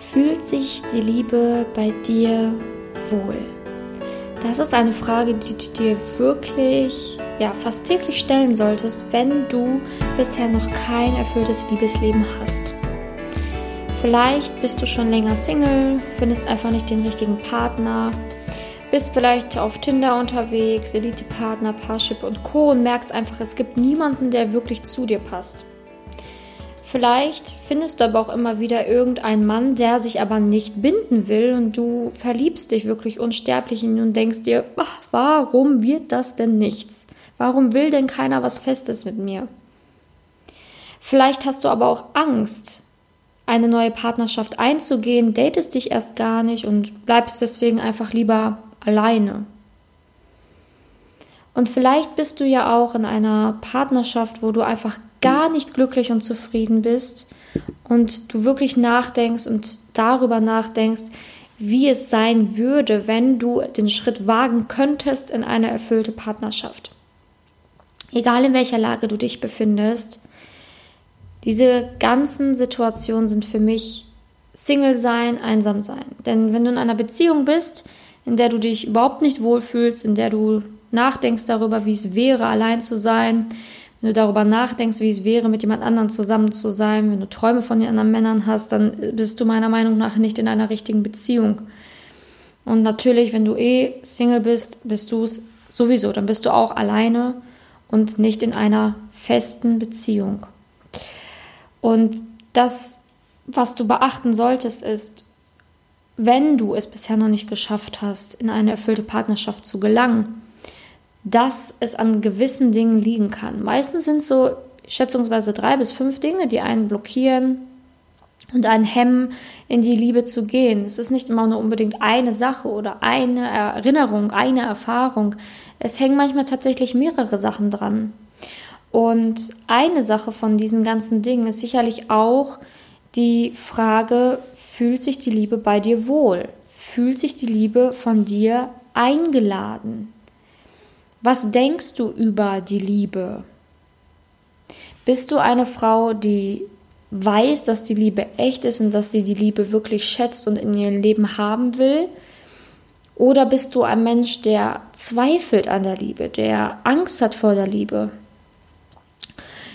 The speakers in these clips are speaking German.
Fühlt sich die Liebe bei dir wohl? Das ist eine Frage, die du dir wirklich ja, fast täglich stellen solltest, wenn du bisher noch kein erfülltes Liebesleben hast. Vielleicht bist du schon länger Single, findest einfach nicht den richtigen Partner, bist vielleicht auf Tinder unterwegs, Elite-Partner, Parship und Co. und merkst einfach, es gibt niemanden, der wirklich zu dir passt. Vielleicht findest du aber auch immer wieder irgendeinen Mann, der sich aber nicht binden will und du verliebst dich wirklich unsterblich in ihn und denkst dir, ach, warum wird das denn nichts? Warum will denn keiner was Festes mit mir? Vielleicht hast du aber auch Angst, eine neue Partnerschaft einzugehen, datest dich erst gar nicht und bleibst deswegen einfach lieber alleine. Und vielleicht bist du ja auch in einer Partnerschaft, wo du einfach gar nicht glücklich und zufrieden bist und du wirklich nachdenkst und darüber nachdenkst, wie es sein würde, wenn du den Schritt wagen könntest in eine erfüllte Partnerschaft. Egal in welcher Lage du dich befindest, diese ganzen Situationen sind für mich Single sein, einsam sein. Denn wenn du in einer Beziehung bist, in der du dich überhaupt nicht wohlfühlst, in der du nachdenkst darüber, wie es wäre, allein zu sein, wenn du darüber nachdenkst, wie es wäre, mit jemand anderem zusammen zu sein, wenn du Träume von den anderen Männern hast, dann bist du meiner Meinung nach nicht in einer richtigen Beziehung. Und natürlich, wenn du eh Single bist, bist du es sowieso, dann bist du auch alleine und nicht in einer festen Beziehung. Und das, was du beachten solltest, ist, wenn du es bisher noch nicht geschafft hast, in eine erfüllte Partnerschaft zu gelangen, dass es an gewissen Dingen liegen kann. Meistens sind so schätzungsweise drei bis fünf Dinge, die einen blockieren und einen hemmen, in die Liebe zu gehen. Es ist nicht immer nur unbedingt eine Sache oder eine Erinnerung, eine Erfahrung. Es hängen manchmal tatsächlich mehrere Sachen dran. Und eine Sache von diesen ganzen Dingen ist sicherlich auch die Frage, fühlt sich die Liebe bei dir wohl? Fühlt sich die Liebe von dir eingeladen? Was denkst du über die Liebe? Bist du eine Frau, die weiß, dass die Liebe echt ist und dass sie die Liebe wirklich schätzt und in ihrem Leben haben will? Oder bist du ein Mensch, der zweifelt an der Liebe, der Angst hat vor der Liebe?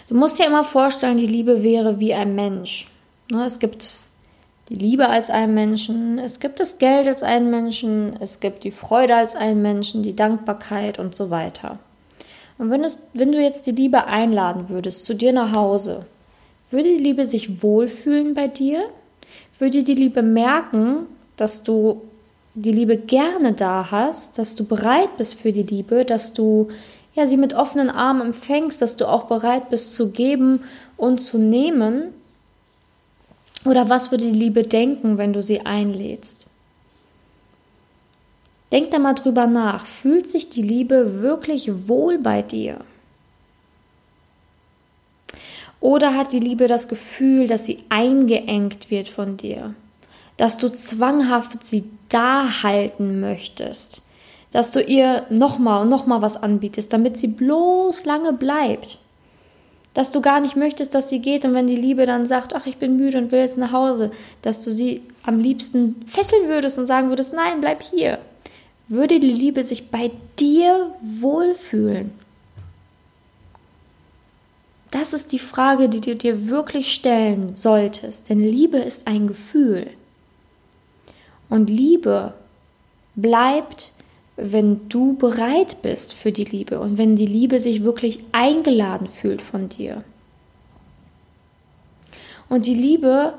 Du musst dir immer vorstellen, die Liebe wäre wie ein Mensch. Ne, es gibt die Liebe als einen Menschen, es gibt das Geld als einen Menschen, es gibt die Freude als einen Menschen, die Dankbarkeit und so weiter. Und wenn, es, wenn du jetzt die Liebe einladen würdest zu dir nach Hause, würde die Liebe sich wohlfühlen bei dir? Würde die Liebe merken, dass du die Liebe gerne da hast, dass du bereit bist für die Liebe, dass du ja sie mit offenen Armen empfängst, dass du auch bereit bist zu geben und zu nehmen? Oder was würde die Liebe denken, wenn du sie einlädst? Denk da mal drüber nach. Fühlt sich die Liebe wirklich wohl bei dir? Oder hat die Liebe das Gefühl, dass sie eingeengt wird von dir? Dass du zwanghaft sie da halten möchtest? Dass du ihr nochmal und nochmal was anbietest, damit sie bloß lange bleibt? Dass du gar nicht möchtest, dass sie geht und wenn die Liebe dann sagt, ach, ich bin müde und will jetzt nach Hause, dass du sie am liebsten fesseln würdest und sagen würdest, nein, bleib hier. Würde die Liebe sich bei dir wohlfühlen? Das ist die Frage, die du dir wirklich stellen solltest, denn Liebe ist ein Gefühl. Und Liebe bleibt wenn du bereit bist für die Liebe und wenn die Liebe sich wirklich eingeladen fühlt von dir. Und die Liebe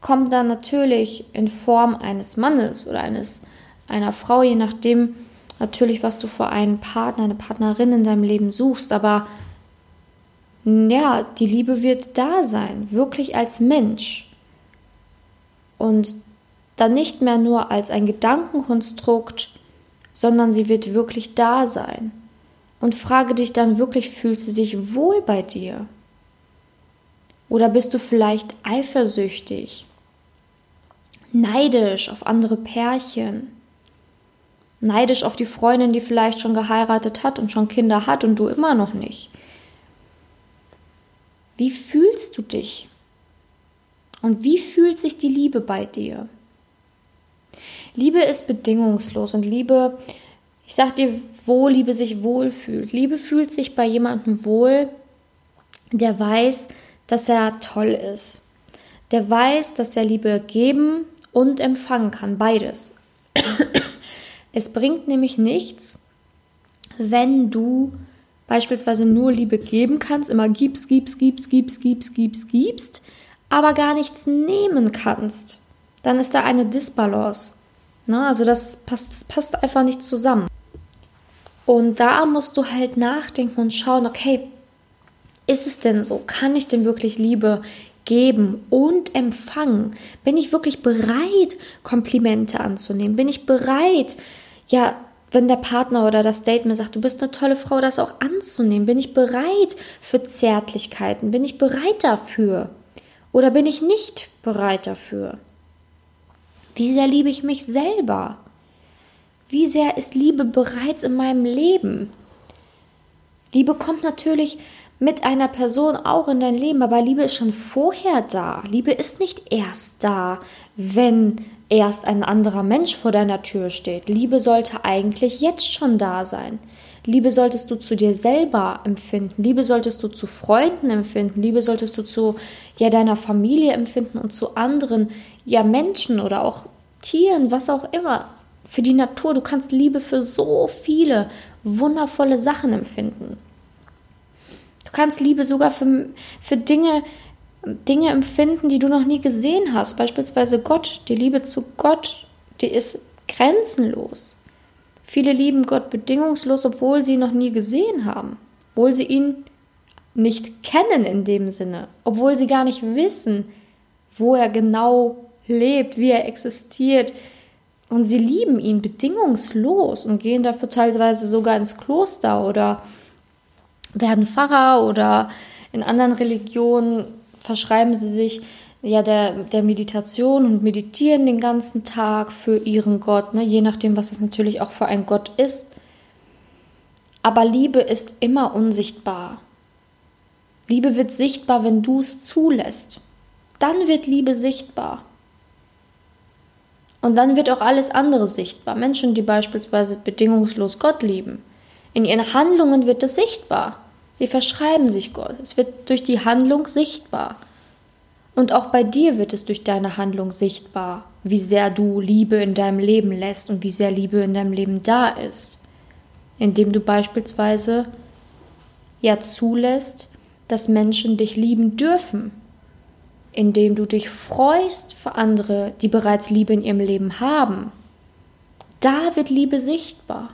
kommt dann natürlich in Form eines Mannes oder eines einer Frau, je nachdem natürlich, was du für einen Partner, eine Partnerin in deinem Leben suchst, aber ja, die Liebe wird da sein, wirklich als Mensch. Und dann nicht mehr nur als ein Gedankenkonstrukt, sondern sie wird wirklich da sein. Und frage dich dann wirklich, fühlt sie sich wohl bei dir? Oder bist du vielleicht eifersüchtig, neidisch auf andere Pärchen, neidisch auf die Freundin, die vielleicht schon geheiratet hat und schon Kinder hat und du immer noch nicht? Wie fühlst du dich? Und wie fühlt sich die Liebe bei dir? Liebe ist bedingungslos und Liebe, ich sag dir, wo Liebe sich wohlfühlt. Liebe fühlt sich bei jemandem wohl, der weiß, dass er toll ist. Der weiß, dass er Liebe geben und empfangen kann, beides. Es bringt nämlich nichts, wenn du beispielsweise nur Liebe geben kannst, immer gibst, gibst, gibst, gibst, gibst, gibst, gibst, aber gar nichts nehmen kannst. Dann ist da eine Disbalance. Ne? Also das passt, das passt einfach nicht zusammen. Und da musst du halt nachdenken und schauen, okay, ist es denn so? Kann ich denn wirklich Liebe geben und empfangen? Bin ich wirklich bereit, Komplimente anzunehmen? Bin ich bereit, ja, wenn der Partner oder das Date mir sagt, du bist eine tolle Frau, das auch anzunehmen? Bin ich bereit für Zärtlichkeiten? Bin ich bereit dafür? Oder bin ich nicht bereit dafür? Wie sehr liebe ich mich selber? Wie sehr ist Liebe bereits in meinem Leben? Liebe kommt natürlich mit einer Person auch in dein Leben, aber Liebe ist schon vorher da. Liebe ist nicht erst da, wenn erst ein anderer Mensch vor deiner Tür steht. Liebe sollte eigentlich jetzt schon da sein. Liebe solltest du zu dir selber empfinden. Liebe solltest du zu Freunden empfinden. Liebe solltest du zu ja deiner Familie empfinden und zu anderen ja Menschen oder auch Tieren, was auch immer. Für die Natur. Du kannst Liebe für so viele wundervolle Sachen empfinden. Kannst Liebe sogar für, für Dinge, Dinge empfinden, die du noch nie gesehen hast. Beispielsweise Gott. Die Liebe zu Gott, die ist grenzenlos. Viele lieben Gott bedingungslos, obwohl sie ihn noch nie gesehen haben. Obwohl sie ihn nicht kennen in dem Sinne. Obwohl sie gar nicht wissen, wo er genau lebt, wie er existiert. Und sie lieben ihn bedingungslos und gehen dafür teilweise sogar ins Kloster oder werden Pfarrer oder in anderen Religionen verschreiben sie sich ja der, der Meditation und meditieren den ganzen Tag für ihren Gott, ne? je nachdem, was es natürlich auch für ein Gott ist. Aber Liebe ist immer unsichtbar. Liebe wird sichtbar, wenn du es zulässt. Dann wird Liebe sichtbar. Und dann wird auch alles andere sichtbar. Menschen, die beispielsweise bedingungslos Gott lieben. In ihren Handlungen wird es sichtbar. Sie verschreiben sich Gott. Es wird durch die Handlung sichtbar. Und auch bei dir wird es durch deine Handlung sichtbar, wie sehr du Liebe in deinem Leben lässt und wie sehr Liebe in deinem Leben da ist. Indem du beispielsweise ja zulässt, dass Menschen dich lieben dürfen. Indem du dich freust für andere, die bereits Liebe in ihrem Leben haben. Da wird Liebe sichtbar.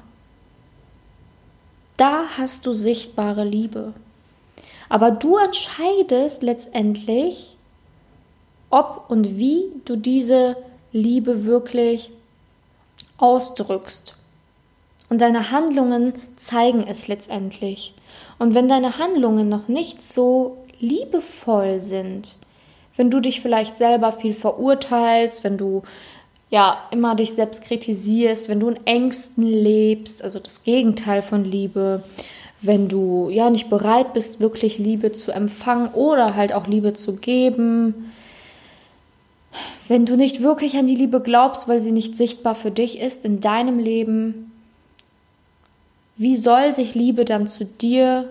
Da hast du sichtbare Liebe. Aber du entscheidest letztendlich, ob und wie du diese Liebe wirklich ausdrückst. Und deine Handlungen zeigen es letztendlich. Und wenn deine Handlungen noch nicht so liebevoll sind, wenn du dich vielleicht selber viel verurteilst, wenn du ja immer dich selbst kritisierst, wenn du in Ängsten lebst, also das Gegenteil von Liebe, wenn du ja nicht bereit bist, wirklich Liebe zu empfangen oder halt auch Liebe zu geben, wenn du nicht wirklich an die Liebe glaubst, weil sie nicht sichtbar für dich ist in deinem Leben, wie soll sich Liebe dann zu dir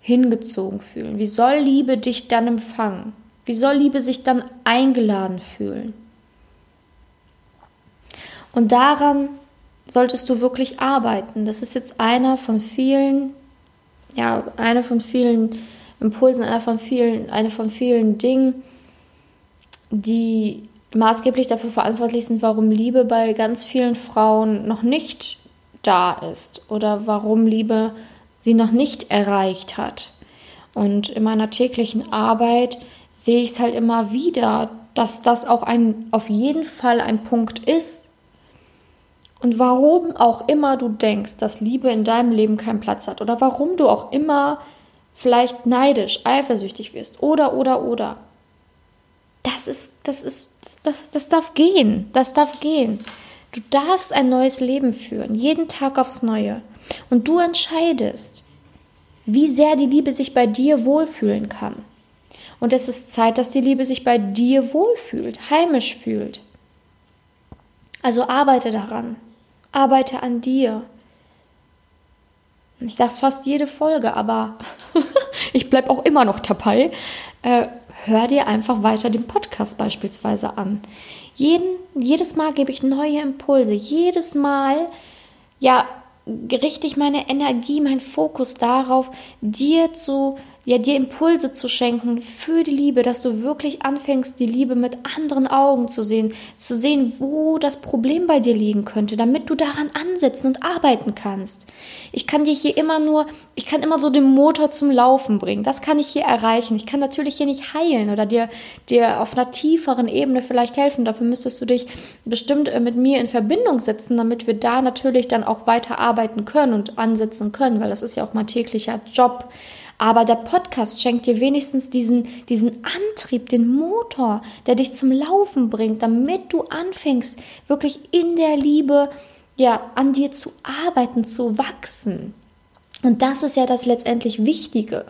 hingezogen fühlen? Wie soll Liebe dich dann empfangen? Wie soll Liebe sich dann eingeladen fühlen? Und daran solltest du wirklich arbeiten. Das ist jetzt einer von vielen, ja, einer von vielen Impulsen, einer von vielen, eine von vielen Dingen, die maßgeblich dafür verantwortlich sind, warum Liebe bei ganz vielen Frauen noch nicht da ist oder warum Liebe sie noch nicht erreicht hat. Und in meiner täglichen Arbeit sehe ich es halt immer wieder, dass das auch ein, auf jeden Fall ein Punkt ist, und warum auch immer du denkst, dass Liebe in deinem Leben keinen Platz hat oder warum du auch immer vielleicht neidisch, eifersüchtig wirst oder oder oder. Das ist das ist das das darf gehen, das darf gehen. Du darfst ein neues Leben führen, jeden Tag aufs neue und du entscheidest, wie sehr die Liebe sich bei dir wohlfühlen kann. Und es ist Zeit, dass die Liebe sich bei dir wohlfühlt, heimisch fühlt. Also arbeite daran. Arbeite an dir. Ich sage es fast jede Folge, aber ich bleibe auch immer noch dabei. Äh, hör dir einfach weiter den Podcast beispielsweise an. Jeden, jedes Mal gebe ich neue Impulse. Jedes Mal, ja, richte ich meine Energie, meinen Fokus darauf, dir zu ja, dir Impulse zu schenken für die Liebe, dass du wirklich anfängst, die Liebe mit anderen Augen zu sehen, zu sehen, wo das Problem bei dir liegen könnte, damit du daran ansetzen und arbeiten kannst. Ich kann dir hier immer nur, ich kann immer so den Motor zum Laufen bringen. Das kann ich hier erreichen. Ich kann natürlich hier nicht heilen oder dir, dir auf einer tieferen Ebene vielleicht helfen. Dafür müsstest du dich bestimmt äh, mit mir in Verbindung setzen, damit wir da natürlich dann auch weiter arbeiten können und ansetzen können, weil das ist ja auch mein täglicher Job aber der Podcast schenkt dir wenigstens diesen, diesen Antrieb, den Motor, der dich zum Laufen bringt, damit du anfängst, wirklich in der Liebe ja, an dir zu arbeiten, zu wachsen. Und das ist ja das letztendlich Wichtige,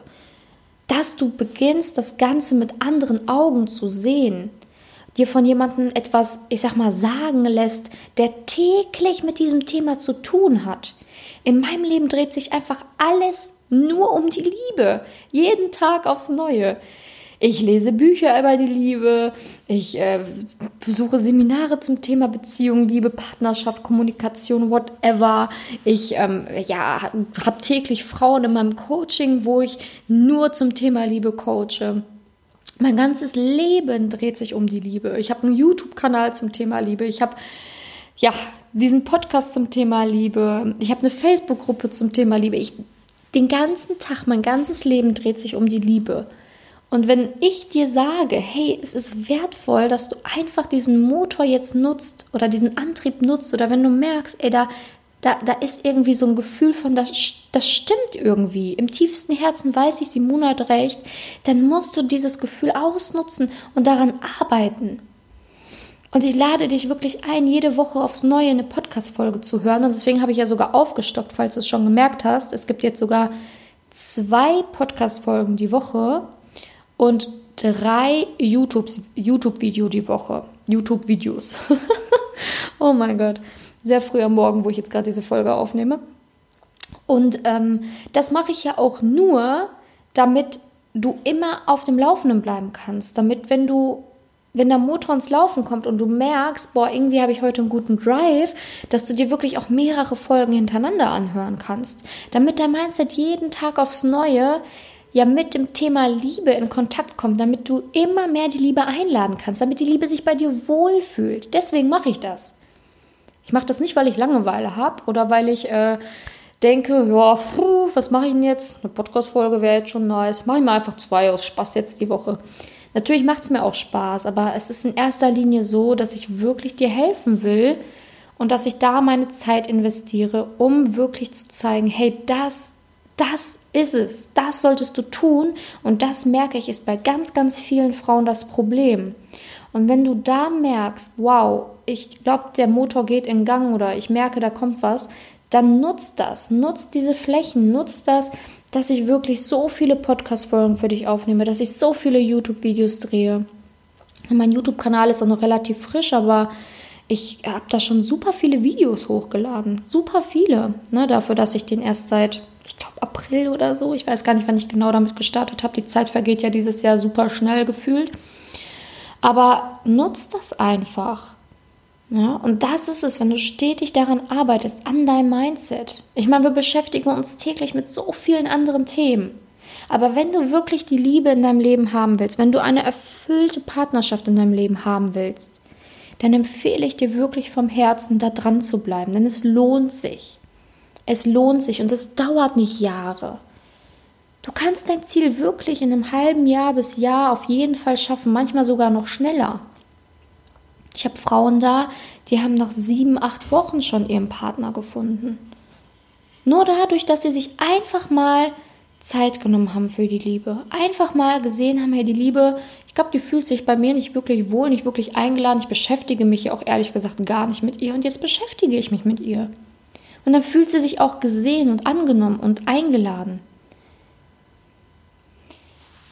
dass du beginnst, das Ganze mit anderen Augen zu sehen dir von jemandem etwas, ich sag mal, sagen lässt, der täglich mit diesem Thema zu tun hat. In meinem Leben dreht sich einfach alles nur um die Liebe. Jeden Tag aufs Neue. Ich lese Bücher über die Liebe. Ich äh, besuche Seminare zum Thema Beziehung, Liebe, Partnerschaft, Kommunikation, whatever. Ich ähm, ja, habe täglich Frauen in meinem Coaching, wo ich nur zum Thema Liebe coache. Mein ganzes Leben dreht sich um die Liebe. Ich habe einen YouTube-Kanal zum Thema Liebe. Ich habe ja diesen Podcast zum Thema Liebe. Ich habe eine Facebook-Gruppe zum Thema Liebe. Ich den ganzen Tag, mein ganzes Leben dreht sich um die Liebe. Und wenn ich dir sage, hey, es ist wertvoll, dass du einfach diesen Motor jetzt nutzt oder diesen Antrieb nutzt oder wenn du merkst, ey, da, da, da ist irgendwie so ein Gefühl von, das, das stimmt irgendwie. Im tiefsten Herzen weiß ich, Simona hat recht. Dann musst du dieses Gefühl ausnutzen und daran arbeiten. Und ich lade dich wirklich ein, jede Woche aufs Neue eine Podcast-Folge zu hören. Und deswegen habe ich ja sogar aufgestockt, falls du es schon gemerkt hast. Es gibt jetzt sogar zwei Podcast-Folgen die Woche und drei YouTube-Video die Woche. YouTube-Videos. oh mein Gott. Sehr früh am Morgen, wo ich jetzt gerade diese Folge aufnehme. Und ähm, das mache ich ja auch nur, damit du immer auf dem Laufenden bleiben kannst. Damit, wenn du wenn der Motor ins Laufen kommt und du merkst, boah, irgendwie habe ich heute einen guten Drive, dass du dir wirklich auch mehrere Folgen hintereinander anhören kannst, damit dein Mindset jeden Tag aufs Neue ja mit dem Thema Liebe in Kontakt kommt, damit du immer mehr die Liebe einladen kannst, damit die Liebe sich bei dir wohlfühlt. Deswegen mache ich das. Ich mache das nicht, weil ich Langeweile habe oder weil ich äh, denke, ja, puh, was mache ich denn jetzt? Eine Podcast-Folge wäre jetzt schon nice. Mache ich mal einfach zwei aus Spaß jetzt die Woche. Natürlich macht es mir auch Spaß, aber es ist in erster Linie so, dass ich wirklich dir helfen will und dass ich da meine Zeit investiere, um wirklich zu zeigen, hey, das, das ist es, das solltest du tun und das merke ich ist bei ganz, ganz vielen Frauen das Problem. Und wenn du da merkst, wow, ich glaube, der Motor geht in Gang oder ich merke, da kommt was, dann nutzt das, nutzt diese Flächen, nutzt das, dass ich wirklich so viele Podcast-Folgen für dich aufnehme, dass ich so viele YouTube-Videos drehe. Mein YouTube-Kanal ist auch noch relativ frisch, aber ich habe da schon super viele Videos hochgeladen. Super viele. Ne, dafür, dass ich den erst seit, ich glaube, April oder so, ich weiß gar nicht, wann ich genau damit gestartet habe. Die Zeit vergeht ja dieses Jahr super schnell gefühlt. Aber nutzt das einfach. Ja, und das ist es, wenn du stetig daran arbeitest, an deinem Mindset. Ich meine, wir beschäftigen uns täglich mit so vielen anderen Themen. Aber wenn du wirklich die Liebe in deinem Leben haben willst, wenn du eine erfüllte Partnerschaft in deinem Leben haben willst, dann empfehle ich dir wirklich vom Herzen, da dran zu bleiben. Denn es lohnt sich. Es lohnt sich und es dauert nicht Jahre. Du kannst dein Ziel wirklich in einem halben Jahr bis Jahr auf jeden Fall schaffen, manchmal sogar noch schneller. Ich habe Frauen da, die haben nach sieben, acht Wochen schon ihren Partner gefunden. Nur dadurch, dass sie sich einfach mal Zeit genommen haben für die Liebe. Einfach mal gesehen haben, hey, die Liebe, ich glaube, die fühlt sich bei mir nicht wirklich wohl, nicht wirklich eingeladen. Ich beschäftige mich ja auch ehrlich gesagt gar nicht mit ihr und jetzt beschäftige ich mich mit ihr. Und dann fühlt sie sich auch gesehen und angenommen und eingeladen.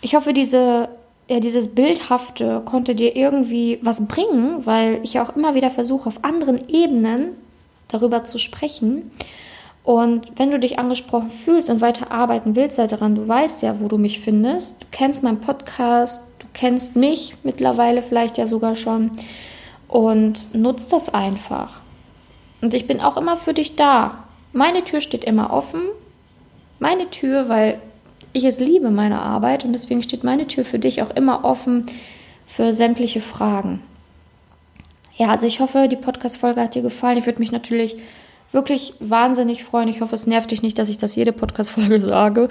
Ich hoffe, diese ja, dieses Bildhafte konnte dir irgendwie was bringen, weil ich ja auch immer wieder versuche, auf anderen Ebenen darüber zu sprechen. Und wenn du dich angesprochen fühlst und weiter arbeiten willst sei daran, du weißt ja, wo du mich findest. Du kennst meinen Podcast, du kennst mich mittlerweile vielleicht ja sogar schon und nutzt das einfach. Und ich bin auch immer für dich da. Meine Tür steht immer offen. Meine Tür, weil ich es liebe, meine Arbeit. Und deswegen steht meine Tür für dich auch immer offen für sämtliche Fragen. Ja, also ich hoffe, die Podcast-Folge hat dir gefallen. Ich würde mich natürlich wirklich wahnsinnig freuen. Ich hoffe, es nervt dich nicht, dass ich das jede Podcast-Folge sage.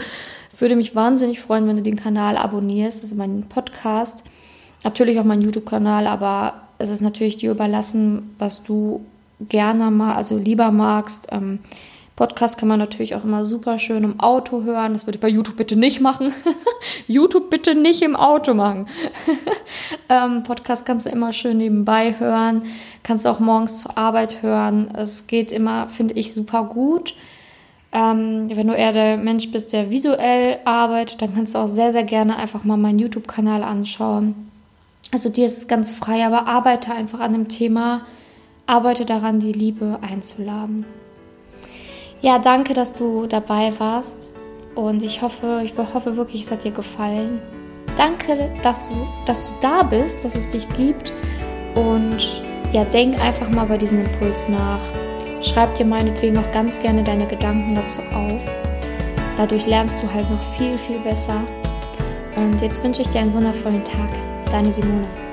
Ich würde mich wahnsinnig freuen, wenn du den Kanal abonnierst, also meinen Podcast. Natürlich auch meinen YouTube-Kanal, aber es ist natürlich dir überlassen, was du gerne mal, also lieber magst. Ähm, Podcast kann man natürlich auch immer super schön im Auto hören. Das würde ich bei YouTube bitte nicht machen. YouTube bitte nicht im Auto machen. ähm, Podcast kannst du immer schön nebenbei hören. Kannst du auch morgens zur Arbeit hören. Es geht immer, finde ich, super gut. Ähm, wenn du eher der Mensch bist, der visuell arbeitet, dann kannst du auch sehr, sehr gerne einfach mal meinen YouTube-Kanal anschauen. Also dir ist es ganz frei, aber arbeite einfach an dem Thema, arbeite daran, die Liebe einzuladen. Ja, danke, dass du dabei warst und ich hoffe, ich hoffe wirklich, es hat dir gefallen. Danke, dass du, dass du da bist, dass es dich gibt und ja, denk einfach mal bei diesem Impuls nach. Schreib dir meinetwegen auch ganz gerne deine Gedanken dazu auf. Dadurch lernst du halt noch viel, viel besser. Und jetzt wünsche ich dir einen wundervollen Tag. Deine Simone.